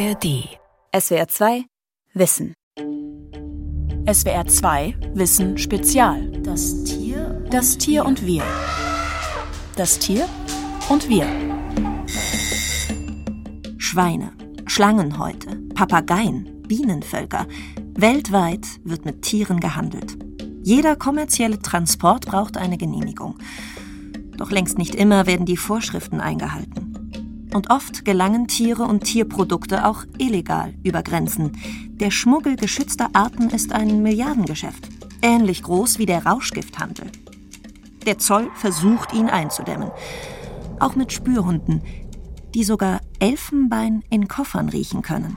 ARD. SWR 2 Wissen. SWR 2 Wissen Spezial. Das Tier. Das Tier und wir. Das Tier und wir. Schweine, Schlangenhäute, Papageien, Bienenvölker. Weltweit wird mit Tieren gehandelt. Jeder kommerzielle Transport braucht eine Genehmigung. Doch längst nicht immer werden die Vorschriften eingehalten. Und oft gelangen Tiere und Tierprodukte auch illegal über Grenzen. Der Schmuggel geschützter Arten ist ein Milliardengeschäft, ähnlich groß wie der Rauschgifthandel. Der Zoll versucht, ihn einzudämmen. Auch mit Spürhunden, die sogar Elfenbein in Koffern riechen können.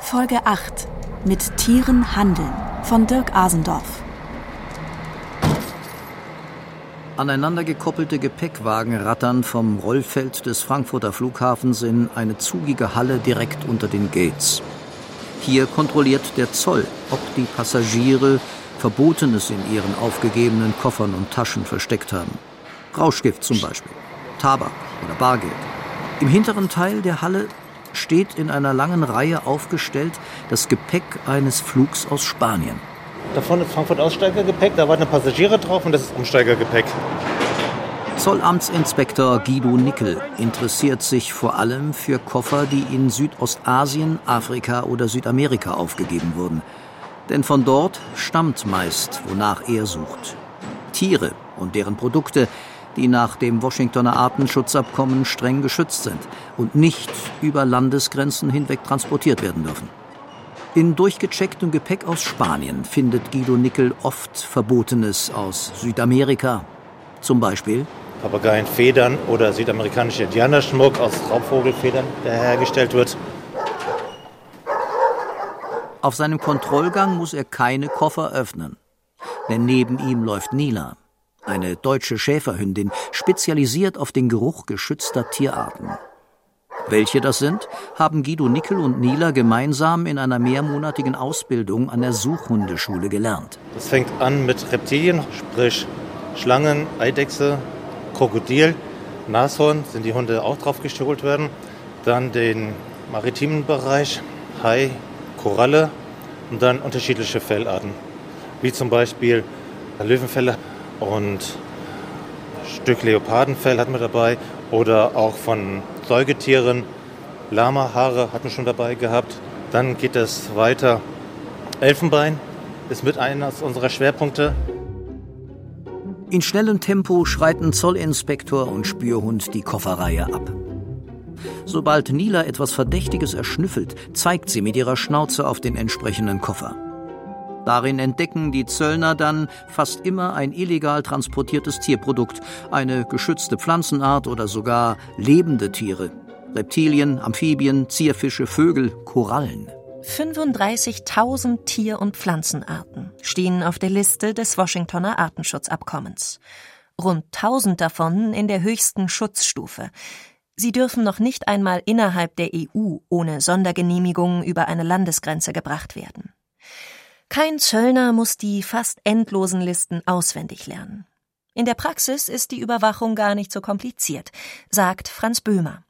Folge 8 Mit Tieren handeln von Dirk Asendorf. Aneinandergekoppelte Gepäckwagen rattern vom Rollfeld des Frankfurter Flughafens in eine zugige Halle direkt unter den Gates. Hier kontrolliert der Zoll, ob die Passagiere Verbotenes in ihren aufgegebenen Koffern und Taschen versteckt haben. Rauschgift zum Beispiel, Tabak oder Bargeld. Im hinteren Teil der Halle steht in einer langen Reihe aufgestellt das Gepäck eines Flugs aus Spanien. Da vorne ist Frankfurt Aussteigergepäck, da warten Passagiere drauf und das ist Umsteigergepäck. Zollamtsinspektor Guido Nickel interessiert sich vor allem für Koffer, die in Südostasien, Afrika oder Südamerika aufgegeben wurden. Denn von dort stammt meist, wonach er sucht. Tiere und deren Produkte, die nach dem Washingtoner Artenschutzabkommen streng geschützt sind und nicht über Landesgrenzen hinweg transportiert werden dürfen. In durchgechecktem Gepäck aus Spanien findet Guido Nickel oft Verbotenes aus Südamerika. Zum Beispiel Papageienfedern oder südamerikanischer Indianerschmuck aus Raubvogelfedern, der hergestellt wird. Auf seinem Kontrollgang muss er keine Koffer öffnen. Denn neben ihm läuft Nila, eine deutsche Schäferhündin, spezialisiert auf den Geruch geschützter Tierarten. Welche das sind, haben Guido Nickel und Nila gemeinsam in einer mehrmonatigen Ausbildung an der Suchhundeschule gelernt. Das fängt an mit Reptilien, sprich Schlangen, Eidechse, Krokodil, Nashorn, sind die Hunde auch drauf gestohlt werden. Dann den maritimen Bereich, Hai, Koralle und dann unterschiedliche Fellarten, wie zum Beispiel Löwenfälle und Stück Leopardenfell hatten wir dabei oder auch von Säugetieren. Lama-Haare hatten schon dabei gehabt. Dann geht es weiter. Elfenbein ist mit einer unserer Schwerpunkte. In schnellem Tempo schreiten Zollinspektor und Spürhund die Kofferreihe ab. Sobald Nila etwas Verdächtiges erschnüffelt, zeigt sie mit ihrer Schnauze auf den entsprechenden Koffer. Darin entdecken die Zöllner dann fast immer ein illegal transportiertes Tierprodukt, eine geschützte Pflanzenart oder sogar lebende Tiere. Reptilien, Amphibien, Zierfische, Vögel, Korallen. 35.000 Tier- und Pflanzenarten stehen auf der Liste des Washingtoner Artenschutzabkommens. Rund 1000 davon in der höchsten Schutzstufe. Sie dürfen noch nicht einmal innerhalb der EU ohne Sondergenehmigung über eine Landesgrenze gebracht werden. Kein Zöllner muss die fast endlosen Listen auswendig lernen. In der Praxis ist die Überwachung gar nicht so kompliziert, sagt Franz Böhmer.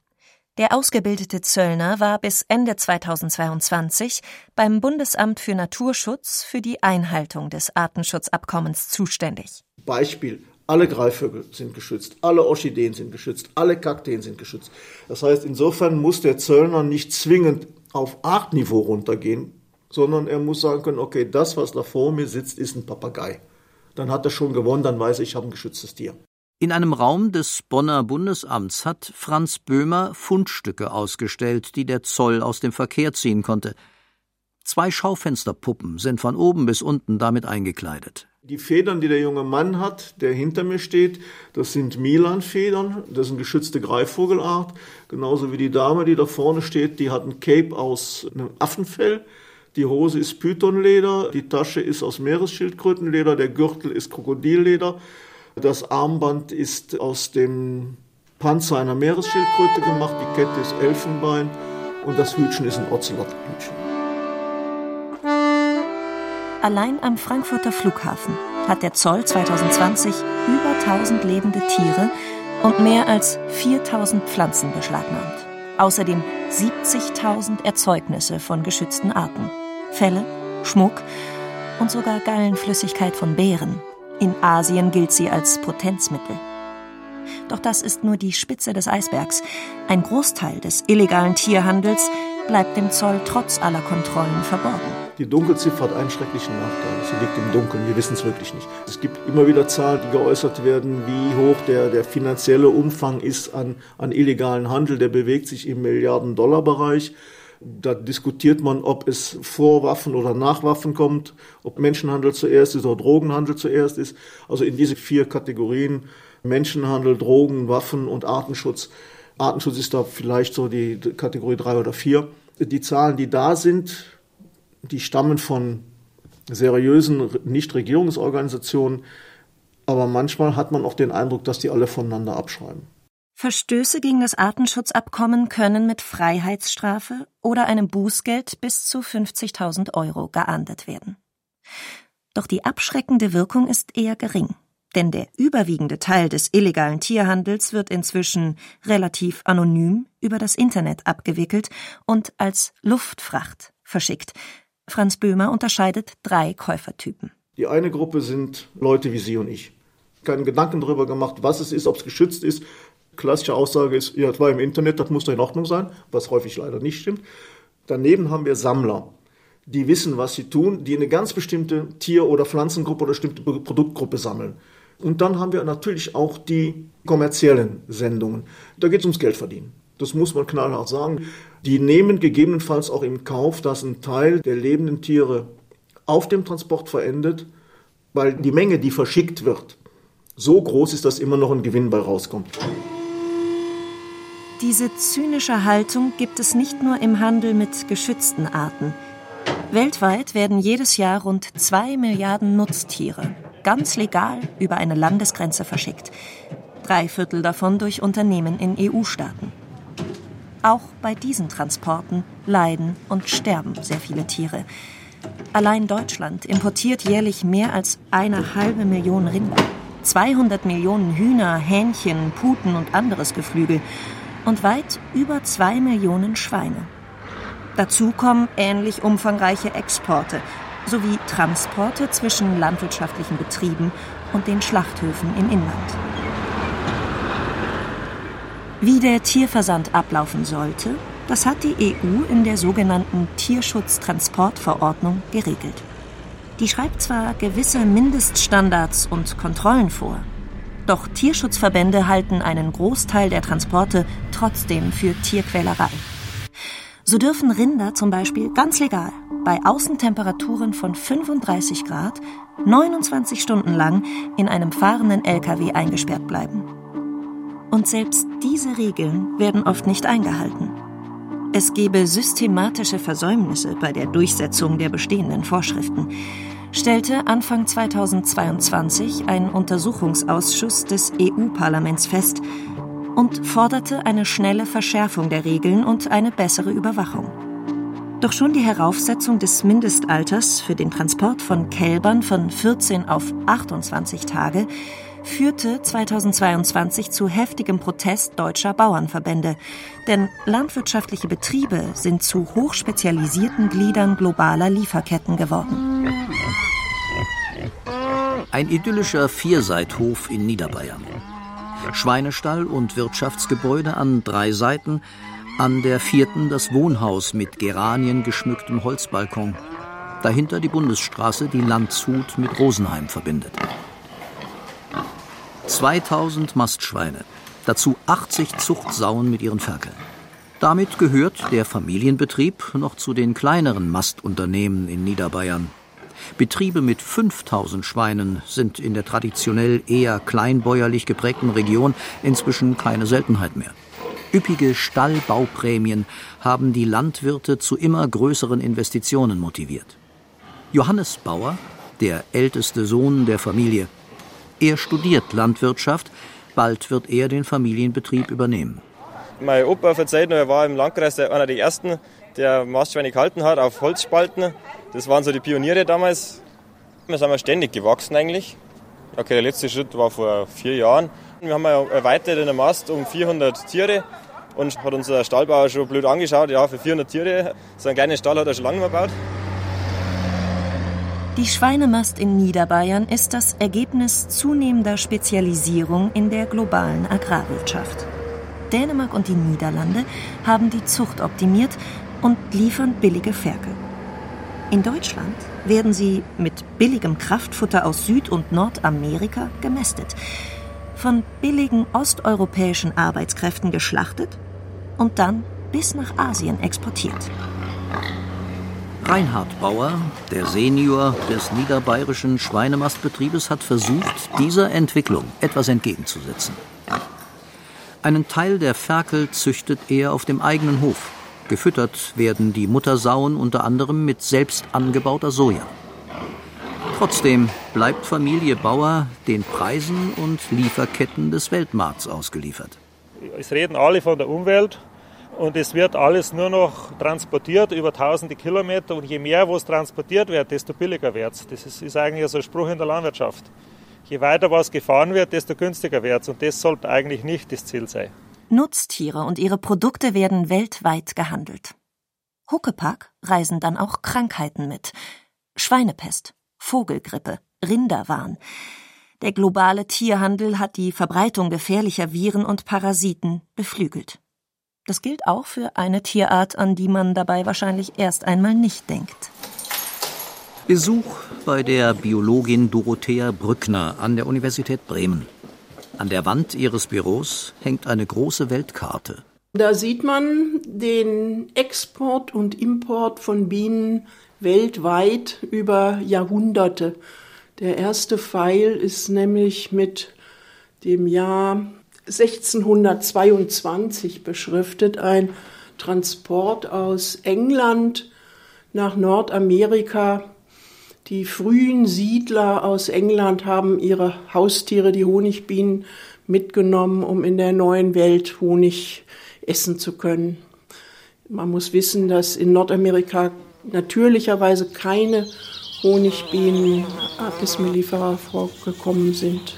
Der ausgebildete Zöllner war bis Ende 2022 beim Bundesamt für Naturschutz für die Einhaltung des Artenschutzabkommens zuständig. Beispiel. Alle Greifvögel sind geschützt, alle Orchideen sind geschützt, alle Kakteen sind geschützt. Das heißt, insofern muss der Zöllner nicht zwingend auf Artniveau runtergehen, sondern er muss sagen können, okay, das, was da vor mir sitzt, ist ein Papagei. Dann hat er schon gewonnen, dann weiß ich, ich habe ein geschütztes Tier. In einem Raum des Bonner Bundesamts hat Franz Böhmer Fundstücke ausgestellt, die der Zoll aus dem Verkehr ziehen konnte. Zwei Schaufensterpuppen sind von oben bis unten damit eingekleidet. Die Federn, die der junge Mann hat, der hinter mir steht, das sind Milan-Federn, das ist eine geschützte Greifvogelart. Genauso wie die Dame, die da vorne steht, die hat ein Cape aus einem Affenfell. Die Hose ist Pythonleder, die Tasche ist aus Meeresschildkrötenleder, der Gürtel ist Krokodilleder, das Armband ist aus dem Panzer einer Meeresschildkröte gemacht, die Kette ist Elfenbein und das Hütchen ist ein Ozelothütchen. Allein am Frankfurter Flughafen hat der Zoll 2020 über 1000 lebende Tiere und mehr als 4000 Pflanzen beschlagnahmt. Außerdem 70.000 Erzeugnisse von geschützten Arten. Felle, Schmuck und sogar Gallenflüssigkeit von Bären. In Asien gilt sie als Potenzmittel. Doch das ist nur die Spitze des Eisbergs. Ein Großteil des illegalen Tierhandels bleibt dem Zoll trotz aller Kontrollen verborgen. Die Dunkelziffer hat einen schrecklichen Nachteil. Sie liegt im Dunkeln. Wir wissen es wirklich nicht. Es gibt immer wieder Zahlen, die geäußert werden, wie hoch der, der finanzielle Umfang ist an, an illegalen Handel. Der bewegt sich im Milliarden-Dollar-Bereich. Da diskutiert man, ob es vor Waffen oder nach Waffen kommt, ob Menschenhandel zuerst ist oder Drogenhandel zuerst ist. Also in diese vier Kategorien Menschenhandel, Drogen, Waffen und Artenschutz. Artenschutz ist da vielleicht so die Kategorie drei oder vier. Die Zahlen, die da sind, die stammen von seriösen Nichtregierungsorganisationen, aber manchmal hat man auch den Eindruck, dass die alle voneinander abschreiben. Verstöße gegen das Artenschutzabkommen können mit Freiheitsstrafe oder einem Bußgeld bis zu 50.000 Euro geahndet werden. Doch die abschreckende Wirkung ist eher gering, denn der überwiegende Teil des illegalen Tierhandels wird inzwischen relativ anonym über das Internet abgewickelt und als Luftfracht verschickt. Franz Böhmer unterscheidet drei Käufertypen. Die eine Gruppe sind Leute wie Sie und ich. Keinen Gedanken darüber gemacht, was es ist, ob es geschützt ist, klassische Aussage ist, ja, das war im Internet, das muss doch in Ordnung sein, was häufig leider nicht stimmt. Daneben haben wir Sammler, die wissen, was sie tun, die eine ganz bestimmte Tier- oder Pflanzengruppe oder bestimmte Produktgruppe sammeln. Und dann haben wir natürlich auch die kommerziellen Sendungen. Da geht es ums Geldverdienen. Das muss man knallhart sagen. Die nehmen gegebenenfalls auch im Kauf, dass ein Teil der lebenden Tiere auf dem Transport verendet, weil die Menge, die verschickt wird, so groß ist, dass immer noch ein Gewinn bei rauskommt. Diese zynische Haltung gibt es nicht nur im Handel mit geschützten Arten. Weltweit werden jedes Jahr rund zwei Milliarden Nutztiere ganz legal über eine Landesgrenze verschickt. Drei Viertel davon durch Unternehmen in EU-Staaten. Auch bei diesen Transporten leiden und sterben sehr viele Tiere. Allein Deutschland importiert jährlich mehr als eine halbe Million Rinder, 200 Millionen Hühner, Hähnchen, Puten und anderes Geflügel und weit über zwei Millionen Schweine. Dazu kommen ähnlich umfangreiche Exporte sowie Transporte zwischen landwirtschaftlichen Betrieben und den Schlachthöfen im Inland. Wie der Tierversand ablaufen sollte, das hat die EU in der sogenannten Tierschutztransportverordnung geregelt. Die schreibt zwar gewisse Mindeststandards und Kontrollen vor, doch Tierschutzverbände halten einen Großteil der Transporte trotzdem für Tierquälerei. So dürfen Rinder zum Beispiel ganz legal bei Außentemperaturen von 35 Grad 29 Stunden lang in einem fahrenden LKW eingesperrt bleiben. Und selbst diese Regeln werden oft nicht eingehalten. Es gebe systematische Versäumnisse bei der Durchsetzung der bestehenden Vorschriften stellte Anfang 2022 ein Untersuchungsausschuss des EU-Parlaments fest und forderte eine schnelle Verschärfung der Regeln und eine bessere Überwachung. Doch schon die Heraufsetzung des Mindestalters für den Transport von Kälbern von 14 auf 28 Tage führte 2022 zu heftigem Protest deutscher Bauernverbände. Denn landwirtschaftliche Betriebe sind zu hochspezialisierten Gliedern globaler Lieferketten geworden. Ein idyllischer Vierseithof in Niederbayern. Schweinestall und Wirtschaftsgebäude an drei Seiten, an der vierten das Wohnhaus mit Geranien geschmücktem Holzbalkon. Dahinter die Bundesstraße, die Landshut mit Rosenheim verbindet. 2000 Mastschweine, dazu 80 Zuchtsauen mit ihren Ferkeln. Damit gehört der Familienbetrieb noch zu den kleineren Mastunternehmen in Niederbayern. Betriebe mit 5000 Schweinen sind in der traditionell eher kleinbäuerlich geprägten Region inzwischen keine Seltenheit mehr. Üppige Stallbauprämien haben die Landwirte zu immer größeren Investitionen motiviert. Johannes Bauer, der älteste Sohn der Familie, er studiert Landwirtschaft, bald wird er den Familienbetrieb übernehmen. Mein Opa verzeiht noch, er war im Landkreis einer der ersten, der Mastschweine gehalten hat auf Holzspalten. Das waren so die Pioniere damals. Wir sind ständig gewachsen eigentlich. Okay, der letzte Schritt war vor vier Jahren. Wir haben erweitert in der Mast um 400 Tiere. und hat unser Stallbauer schon blöd angeschaut. Ja, für 400 Tiere, so einen kleinen Stall hat er schon lange gebaut. Die Schweinemast in Niederbayern ist das Ergebnis zunehmender Spezialisierung in der globalen Agrarwirtschaft. Dänemark und die Niederlande haben die Zucht optimiert und liefern billige Ferkel. In Deutschland werden sie mit billigem Kraftfutter aus Süd- und Nordamerika gemästet, von billigen osteuropäischen Arbeitskräften geschlachtet und dann bis nach Asien exportiert. Reinhard Bauer, der Senior des niederbayerischen Schweinemastbetriebes, hat versucht, dieser Entwicklung etwas entgegenzusetzen. Einen Teil der Ferkel züchtet er auf dem eigenen Hof. Gefüttert werden die Muttersauen unter anderem mit selbst angebauter Soja. Trotzdem bleibt Familie Bauer den Preisen und Lieferketten des Weltmarkts ausgeliefert. Es reden alle von der Umwelt, und es wird alles nur noch transportiert über tausende Kilometer und je mehr was transportiert wird, desto billiger wird es. Das ist, ist eigentlich so ein Spruch in der Landwirtschaft. Je weiter was gefahren wird, desto günstiger wird es und das sollte eigentlich nicht das Ziel sein. Nutztiere und ihre Produkte werden weltweit gehandelt. Huckepack reisen dann auch Krankheiten mit. Schweinepest, Vogelgrippe, Rinderwahn. Der globale Tierhandel hat die Verbreitung gefährlicher Viren und Parasiten beflügelt. Das gilt auch für eine Tierart, an die man dabei wahrscheinlich erst einmal nicht denkt. Besuch bei der Biologin Dorothea Brückner an der Universität Bremen. An der Wand ihres Büros hängt eine große Weltkarte. Da sieht man den Export und Import von Bienen weltweit über Jahrhunderte. Der erste Pfeil ist nämlich mit dem Jahr 1622 beschriftet, ein Transport aus England nach Nordamerika. Die frühen Siedler aus England haben ihre Haustiere, die Honigbienen, mitgenommen, um in der neuen Welt Honig essen zu können. Man muss wissen, dass in Nordamerika natürlicherweise keine Honigbienen Apis mellifera vorgekommen sind.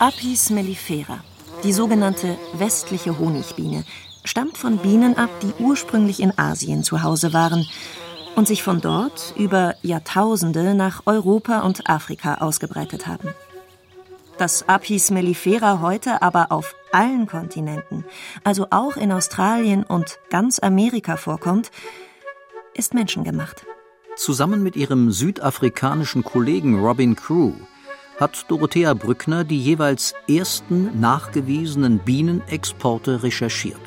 Apis mellifera, die sogenannte westliche Honigbiene, stammt von Bienen ab, die ursprünglich in Asien zu Hause waren und sich von dort über Jahrtausende nach Europa und Afrika ausgebreitet haben. Dass Apis mellifera heute aber auf allen Kontinenten, also auch in Australien und ganz Amerika vorkommt, ist menschengemacht. Zusammen mit ihrem südafrikanischen Kollegen Robin Crew hat Dorothea Brückner die jeweils ersten nachgewiesenen Bienenexporte recherchiert.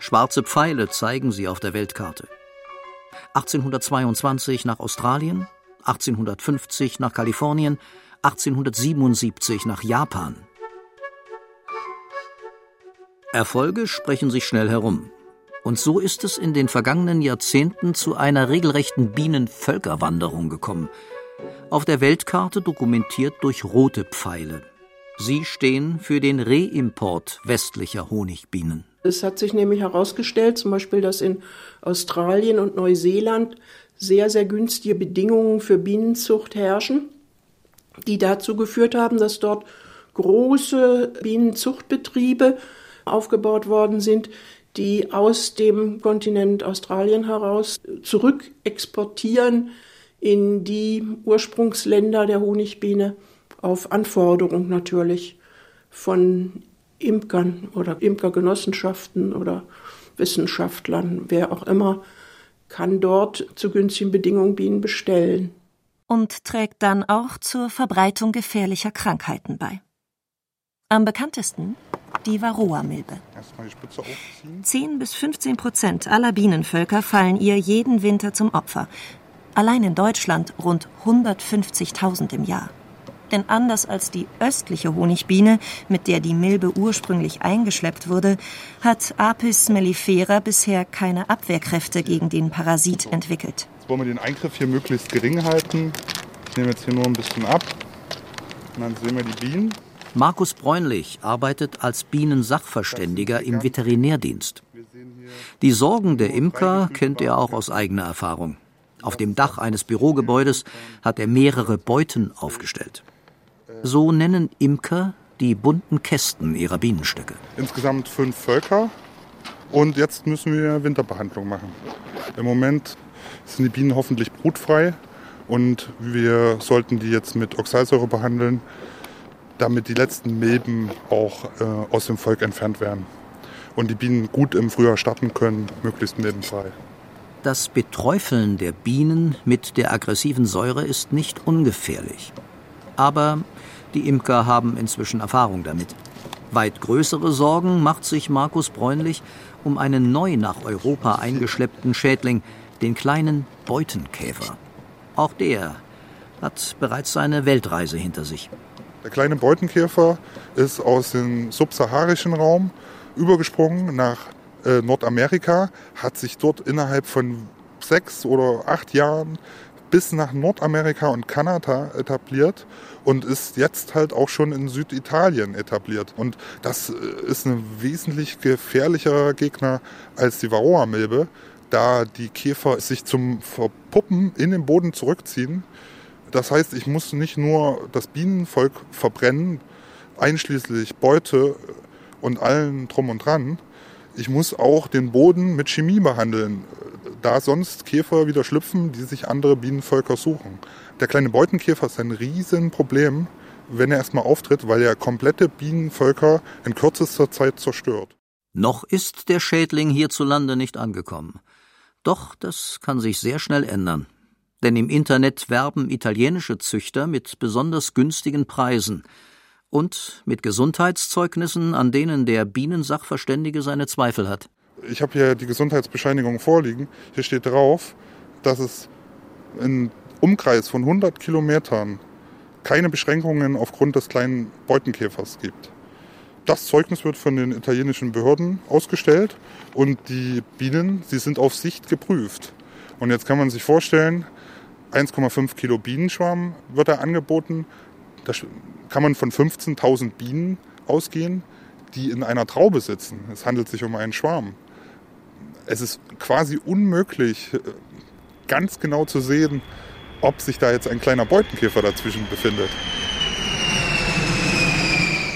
Schwarze Pfeile zeigen sie auf der Weltkarte. 1822 nach Australien, 1850 nach Kalifornien, 1877 nach Japan. Erfolge sprechen sich schnell herum. Und so ist es in den vergangenen Jahrzehnten zu einer regelrechten Bienenvölkerwanderung gekommen – auf der Weltkarte dokumentiert durch rote Pfeile. Sie stehen für den Reimport westlicher Honigbienen. Es hat sich nämlich herausgestellt, zum Beispiel, dass in Australien und Neuseeland sehr, sehr günstige Bedingungen für Bienenzucht herrschen, die dazu geführt haben, dass dort große Bienenzuchtbetriebe aufgebaut worden sind, die aus dem Kontinent Australien heraus zurück exportieren in die Ursprungsländer der Honigbiene auf Anforderung natürlich von Imkern oder Imkergenossenschaften oder Wissenschaftlern, wer auch immer, kann dort zu günstigen Bedingungen Bienen bestellen. Und trägt dann auch zur Verbreitung gefährlicher Krankheiten bei. Am bekanntesten die Varroa-Milbe. 10 bis 15 Prozent aller Bienenvölker fallen ihr jeden Winter zum Opfer, Allein in Deutschland rund 150.000 im Jahr. Denn anders als die östliche Honigbiene, mit der die Milbe ursprünglich eingeschleppt wurde, hat Apis mellifera bisher keine Abwehrkräfte gegen den Parasit entwickelt. Jetzt wollen wir den Eingriff hier möglichst gering halten. Ich nehme jetzt hier nur ein bisschen ab. Und dann sehen wir die Bienen. Markus Bräunlich arbeitet als Bienensachverständiger im Veterinärdienst. Die Sorgen der Imker kennt er auch aus eigener Erfahrung. Auf dem Dach eines Bürogebäudes hat er mehrere Beuten aufgestellt. So nennen Imker die bunten Kästen ihrer Bienenstöcke. Insgesamt fünf Völker und jetzt müssen wir Winterbehandlung machen. Im Moment sind die Bienen hoffentlich brutfrei und wir sollten die jetzt mit Oxalsäure behandeln, damit die letzten Milben auch äh, aus dem Volk entfernt werden und die Bienen gut im Frühjahr starten können, möglichst milbenfrei. Das Beträufeln der Bienen mit der aggressiven Säure ist nicht ungefährlich. Aber die Imker haben inzwischen Erfahrung damit. Weit größere Sorgen macht sich Markus Bräunlich um einen neu nach Europa eingeschleppten Schädling, den kleinen Beutenkäfer. Auch der hat bereits seine Weltreise hinter sich. Der kleine Beutenkäfer ist aus dem subsaharischen Raum übergesprungen nach äh, Nordamerika, hat sich dort innerhalb von sechs oder acht Jahren bis nach Nordamerika und Kanada etabliert und ist jetzt halt auch schon in Süditalien etabliert. Und das äh, ist ein wesentlich gefährlicherer Gegner als die Varroa-Milbe, da die Käfer sich zum Verpuppen in den Boden zurückziehen. Das heißt, ich muss nicht nur das Bienenvolk verbrennen, einschließlich Beute und allen drum und dran, ich muss auch den Boden mit Chemie behandeln, da sonst Käfer wieder schlüpfen, die sich andere Bienenvölker suchen. Der kleine Beutenkäfer ist ein Riesenproblem, wenn er erstmal auftritt, weil er komplette Bienenvölker in kürzester Zeit zerstört. Noch ist der Schädling hierzulande nicht angekommen. Doch das kann sich sehr schnell ändern. Denn im Internet werben italienische Züchter mit besonders günstigen Preisen und mit Gesundheitszeugnissen, an denen der Bienensachverständige seine Zweifel hat. Ich habe hier die Gesundheitsbescheinigung vorliegen. Hier steht drauf, dass es in Umkreis von 100 Kilometern keine Beschränkungen aufgrund des kleinen Beutenkäfers gibt. Das Zeugnis wird von den italienischen Behörden ausgestellt und die Bienen, sie sind auf Sicht geprüft. Und jetzt kann man sich vorstellen, 1,5 Kilo Bienenschwarm wird da angeboten. Da kann man von 15.000 Bienen ausgehen, die in einer Traube sitzen. Es handelt sich um einen Schwarm. Es ist quasi unmöglich, ganz genau zu sehen, ob sich da jetzt ein kleiner Beutenkäfer dazwischen befindet.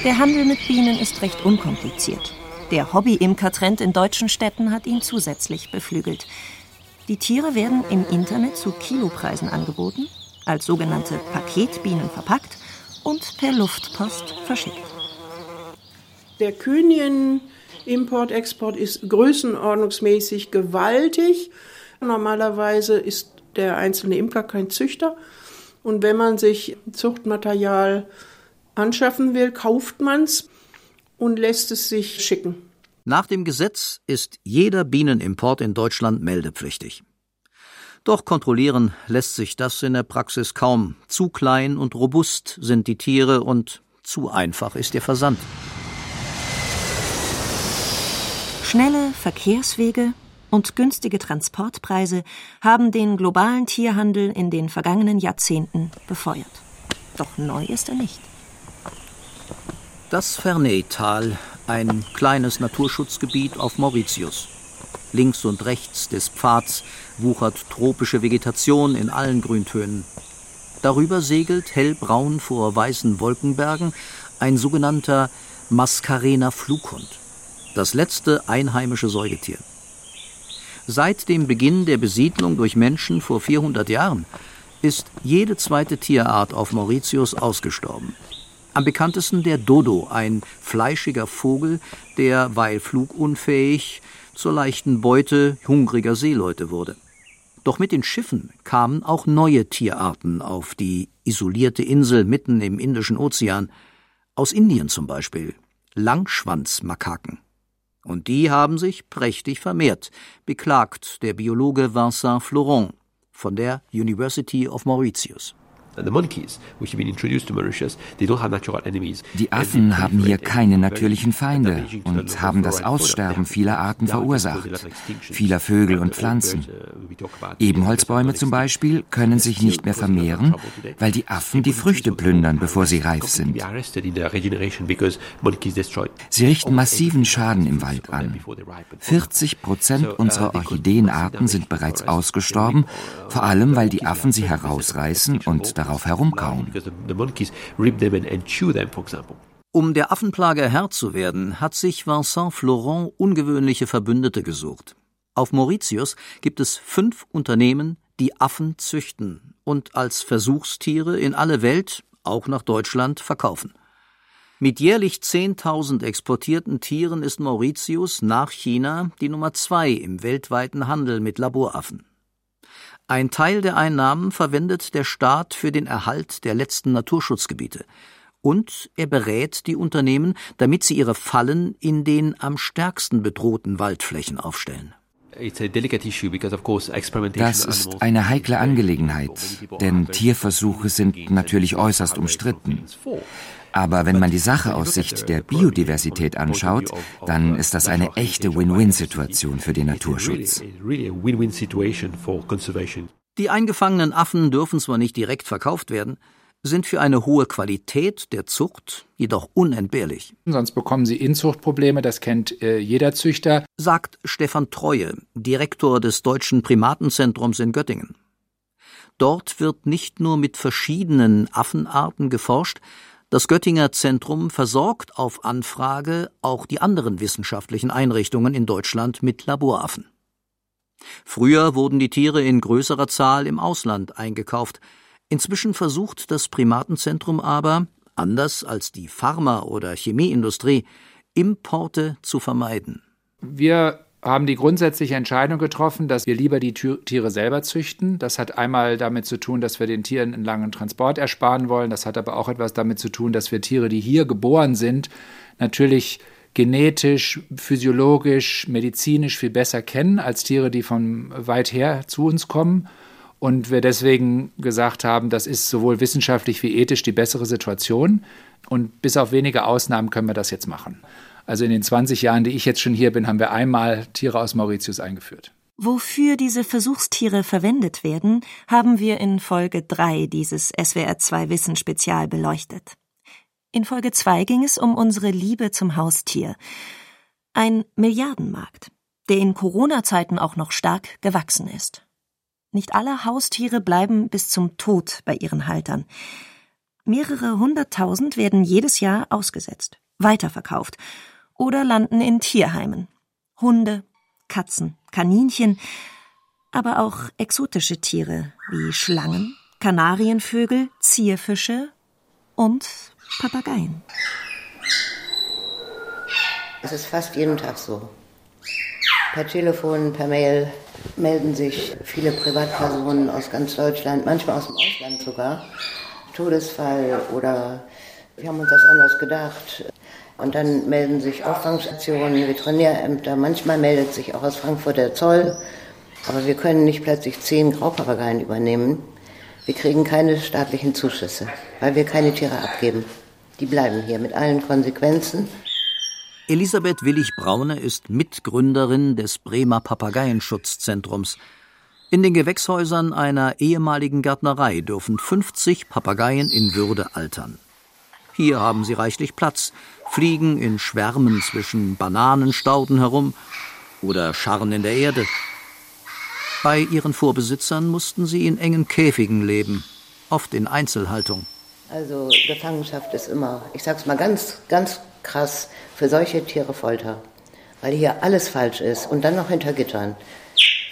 Der Handel mit Bienen ist recht unkompliziert. Der Hobby-Imker-Trend in deutschen Städten hat ihn zusätzlich beflügelt. Die Tiere werden im Internet zu Kilopreisen angeboten, als sogenannte Paketbienen verpackt und per Luftpost verschickt. Der Königin Import-Export ist größenordnungsmäßig gewaltig. Normalerweise ist der einzelne Imker kein Züchter. Und wenn man sich Zuchtmaterial anschaffen will, kauft man es und lässt es sich schicken. Nach dem Gesetz ist jeder Bienenimport in Deutschland meldepflichtig. Doch kontrollieren lässt sich das in der Praxis kaum. Zu klein und robust sind die Tiere und zu einfach ist der Versand. Schnelle Verkehrswege und günstige Transportpreise haben den globalen Tierhandel in den vergangenen Jahrzehnten befeuert. Doch neu ist er nicht. Das Ferney-Tal, ein kleines Naturschutzgebiet auf Mauritius. Links und rechts des Pfads wuchert tropische Vegetation in allen Grüntönen. Darüber segelt hellbraun vor weißen Wolkenbergen ein sogenannter Mascarener Flughund das letzte einheimische Säugetier. Seit dem Beginn der Besiedlung durch Menschen vor 400 Jahren ist jede zweite Tierart auf Mauritius ausgestorben. Am bekanntesten der Dodo, ein fleischiger Vogel, der, weil flugunfähig, zur leichten Beute hungriger Seeleute wurde. Doch mit den Schiffen kamen auch neue Tierarten auf die isolierte Insel mitten im Indischen Ozean, aus Indien zum Beispiel, Langschwanzmakaken. Und die haben sich prächtig vermehrt, beklagt der Biologe Vincent Florent von der University of Mauritius. Die Affen haben hier keine natürlichen Feinde und haben das Aussterben vieler Arten verursacht, vieler Vögel und Pflanzen. Ebenholzbäume zum Beispiel können sich nicht mehr vermehren, weil die Affen die Früchte plündern, bevor sie reif sind. Sie richten massiven Schaden im Wald an. 40 Prozent unserer Orchideenarten sind bereits ausgestorben, vor allem weil die Affen sie herausreißen und darauf herumkauen. Um der Affenplage Herr zu werden, hat sich Vincent Florent ungewöhnliche Verbündete gesucht. Auf Mauritius gibt es fünf Unternehmen, die Affen züchten und als Versuchstiere in alle Welt, auch nach Deutschland, verkaufen. Mit jährlich 10.000 exportierten Tieren ist Mauritius nach China die Nummer zwei im weltweiten Handel mit Laboraffen. Ein Teil der Einnahmen verwendet der Staat für den Erhalt der letzten Naturschutzgebiete. Und er berät die Unternehmen, damit sie ihre Fallen in den am stärksten bedrohten Waldflächen aufstellen. Das ist eine heikle Angelegenheit, denn Tierversuche sind natürlich äußerst umstritten. Aber wenn man die Sache aus Sicht der Biodiversität anschaut, dann ist das eine echte Win-Win-Situation für den Naturschutz. Die eingefangenen Affen dürfen zwar nicht direkt verkauft werden, sind für eine hohe Qualität der Zucht jedoch unentbehrlich. Sonst bekommen sie Inzuchtprobleme, das kennt äh, jeder Züchter, sagt Stefan Treue, Direktor des Deutschen Primatenzentrums in Göttingen. Dort wird nicht nur mit verschiedenen Affenarten geforscht, das Göttinger Zentrum versorgt auf Anfrage auch die anderen wissenschaftlichen Einrichtungen in Deutschland mit Laboraffen. Früher wurden die Tiere in größerer Zahl im Ausland eingekauft. Inzwischen versucht das Primatenzentrum aber, anders als die Pharma- oder Chemieindustrie, Importe zu vermeiden. Wir haben die grundsätzliche Entscheidung getroffen, dass wir lieber die Tiere selber züchten. Das hat einmal damit zu tun, dass wir den Tieren einen langen Transport ersparen wollen. Das hat aber auch etwas damit zu tun, dass wir Tiere, die hier geboren sind, natürlich genetisch, physiologisch, medizinisch viel besser kennen als Tiere, die von weit her zu uns kommen. Und wir deswegen gesagt haben, das ist sowohl wissenschaftlich wie ethisch die bessere Situation. Und bis auf wenige Ausnahmen können wir das jetzt machen. Also in den 20 Jahren, die ich jetzt schon hier bin, haben wir einmal Tiere aus Mauritius eingeführt. Wofür diese Versuchstiere verwendet werden, haben wir in Folge 3 dieses SWR2 Wissen Spezial beleuchtet. In Folge 2 ging es um unsere Liebe zum Haustier. Ein Milliardenmarkt, der in Corona-Zeiten auch noch stark gewachsen ist. Nicht alle Haustiere bleiben bis zum Tod bei ihren Haltern. Mehrere hunderttausend werden jedes Jahr ausgesetzt, weiterverkauft oder landen in Tierheimen. Hunde, Katzen, Kaninchen, aber auch exotische Tiere wie Schlangen, Kanarienvögel, Zierfische und Papageien. Es ist fast jeden Tag so. Per Telefon, per Mail melden sich viele Privatpersonen aus ganz Deutschland, manchmal aus dem Ausland sogar. Todesfall oder wir haben uns das anders gedacht. Und dann melden sich Auffangstationen, Veterinärämter, manchmal meldet sich auch aus Frankfurt der Zoll. Aber wir können nicht plötzlich zehn Graupapageien übernehmen. Wir kriegen keine staatlichen Zuschüsse, weil wir keine Tiere abgeben. Die bleiben hier mit allen Konsequenzen. Elisabeth Willig-Braune ist Mitgründerin des Bremer Papageienschutzzentrums. In den Gewächshäusern einer ehemaligen Gärtnerei dürfen 50 Papageien in Würde altern. Hier haben sie reichlich Platz, fliegen in Schwärmen zwischen Bananenstauden herum oder scharren in der Erde. Bei ihren Vorbesitzern mussten sie in engen Käfigen leben, oft in Einzelhaltung. Also Gefangenschaft ist immer, ich sag's mal ganz, ganz krass, für solche Tiere Folter. Weil hier alles falsch ist und dann noch hinter Gittern.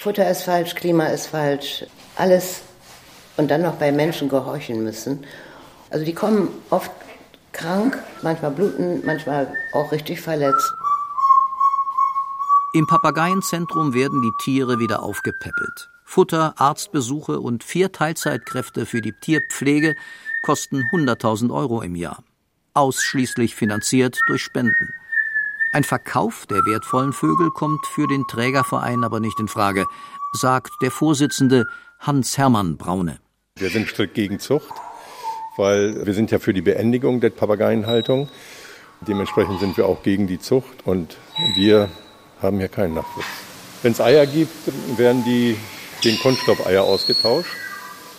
Futter ist falsch, Klima ist falsch, alles. Und dann noch bei Menschen gehorchen müssen. Also die kommen oft krank, manchmal bluten, manchmal auch richtig verletzt. Im Papageienzentrum werden die Tiere wieder aufgepäppelt. Futter, Arztbesuche und vier Teilzeitkräfte für die Tierpflege kosten 100.000 Euro im Jahr. Ausschließlich finanziert durch Spenden. Ein Verkauf der wertvollen Vögel kommt für den Trägerverein aber nicht in Frage, sagt der Vorsitzende Hans-Hermann Braune. Wir sind strikt gegen Zucht weil wir sind ja für die Beendigung der Papageienhaltung. Dementsprechend sind wir auch gegen die Zucht und wir haben hier keinen Nachwuchs. Wenn es Eier gibt, werden die den Kunststoffeier ausgetauscht.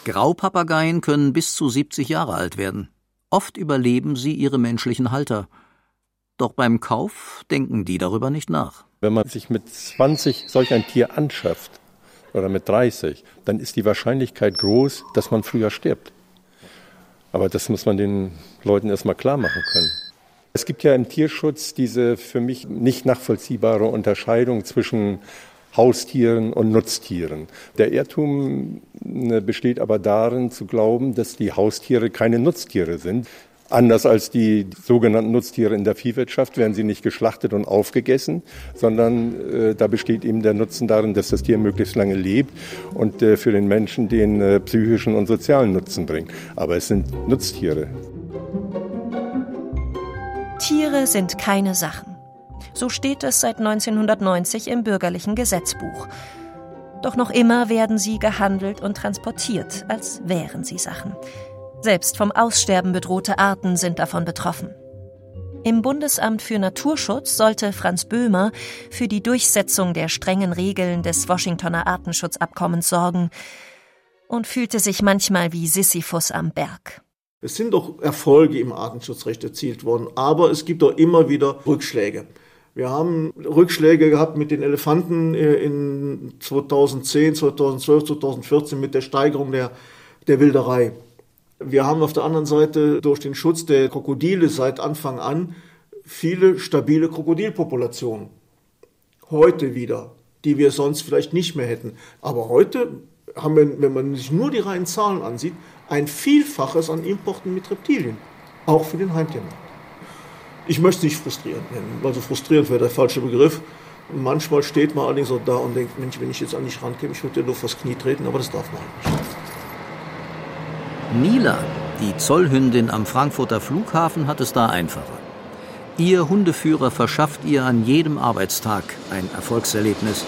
Graupapageien können bis zu 70 Jahre alt werden. Oft überleben sie ihre menschlichen Halter. Doch beim Kauf denken die darüber nicht nach. Wenn man sich mit 20 solch ein Tier anschafft oder mit 30, dann ist die Wahrscheinlichkeit groß, dass man früher stirbt. Aber das muss man den Leuten erstmal klar machen können. Es gibt ja im Tierschutz diese für mich nicht nachvollziehbare Unterscheidung zwischen Haustieren und Nutztieren. Der Irrtum äh, besteht aber darin zu glauben, dass die Haustiere keine Nutztiere sind. Anders als die sogenannten Nutztiere in der Viehwirtschaft werden sie nicht geschlachtet und aufgegessen, sondern äh, da besteht eben der Nutzen darin, dass das Tier möglichst lange lebt und äh, für den Menschen den äh, psychischen und sozialen Nutzen bringt. Aber es sind Nutztiere. Tiere sind keine Sachen. So steht es seit 1990 im bürgerlichen Gesetzbuch. Doch noch immer werden sie gehandelt und transportiert, als wären sie Sachen. Selbst vom Aussterben bedrohte Arten sind davon betroffen. Im Bundesamt für Naturschutz sollte Franz Böhmer für die Durchsetzung der strengen Regeln des Washingtoner Artenschutzabkommens sorgen und fühlte sich manchmal wie Sisyphus am Berg. Es sind doch Erfolge im Artenschutzrecht erzielt worden, aber es gibt auch immer wieder Rückschläge. Wir haben Rückschläge gehabt mit den Elefanten äh, in 2010, 2012, 2014 mit der Steigerung der, der Wilderei. Wir haben auf der anderen Seite durch den Schutz der Krokodile seit Anfang an viele stabile Krokodilpopulationen. Heute wieder, die wir sonst vielleicht nicht mehr hätten. Aber heute haben wir, wenn man sich nur die reinen Zahlen ansieht, ein Vielfaches an Importen mit Reptilien. Auch für den Heimtiermarkt. Ich möchte es nicht frustrierend nennen, also frustrierend wäre der falsche Begriff. Manchmal steht man allerdings auch da und denkt, Mensch, wenn ich jetzt an dich rankomme, ich würde dir nur vors Knie treten, aber das darf man halt nicht. Nila, die Zollhündin am Frankfurter Flughafen, hat es da einfacher. Ihr Hundeführer verschafft ihr an jedem Arbeitstag ein Erfolgserlebnis.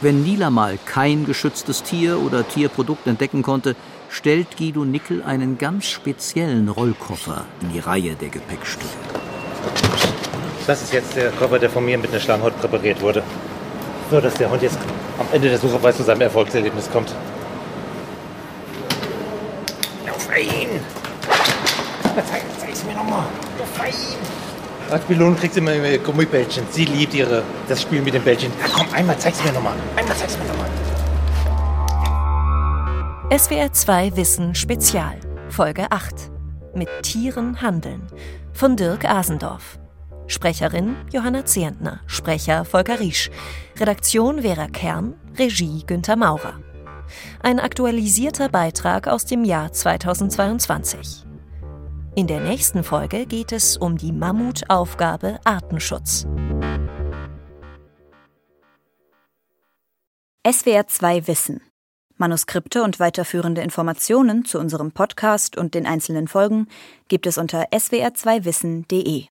Wenn Nila mal kein geschütztes Tier oder Tierprodukt entdecken konnte, stellt Guido Nickel einen ganz speziellen Rollkoffer in die Reihe der Gepäckstücke. Das ist jetzt der Koffer, der von mir mit einer Schlangenhaut präpariert wurde. So, dass der Hund jetzt am Ende der Suche zu seinem Erfolgserlebnis kommt. Zeig, zeig's mir nochmal. Ihn! Als Belohnung kriegt sie immer Gummibällchen. Sie liebt ihre, das Spiel mit den Bällchen. Ja, komm, einmal zeig's mir nochmal. Einmal zeig's mir nochmal. SWR 2 Wissen Spezial, Folge 8. Mit Tieren handeln. Von Dirk Asendorf. Sprecherin Johanna Zehntner, Sprecher Volker Riesch, Redaktion Vera Kern, Regie Günter Maurer. Ein aktualisierter Beitrag aus dem Jahr 2022. In der nächsten Folge geht es um die Mammutaufgabe Artenschutz. SWR 2 Wissen. Manuskripte und weiterführende Informationen zu unserem Podcast und den einzelnen Folgen gibt es unter swr2wissen.de.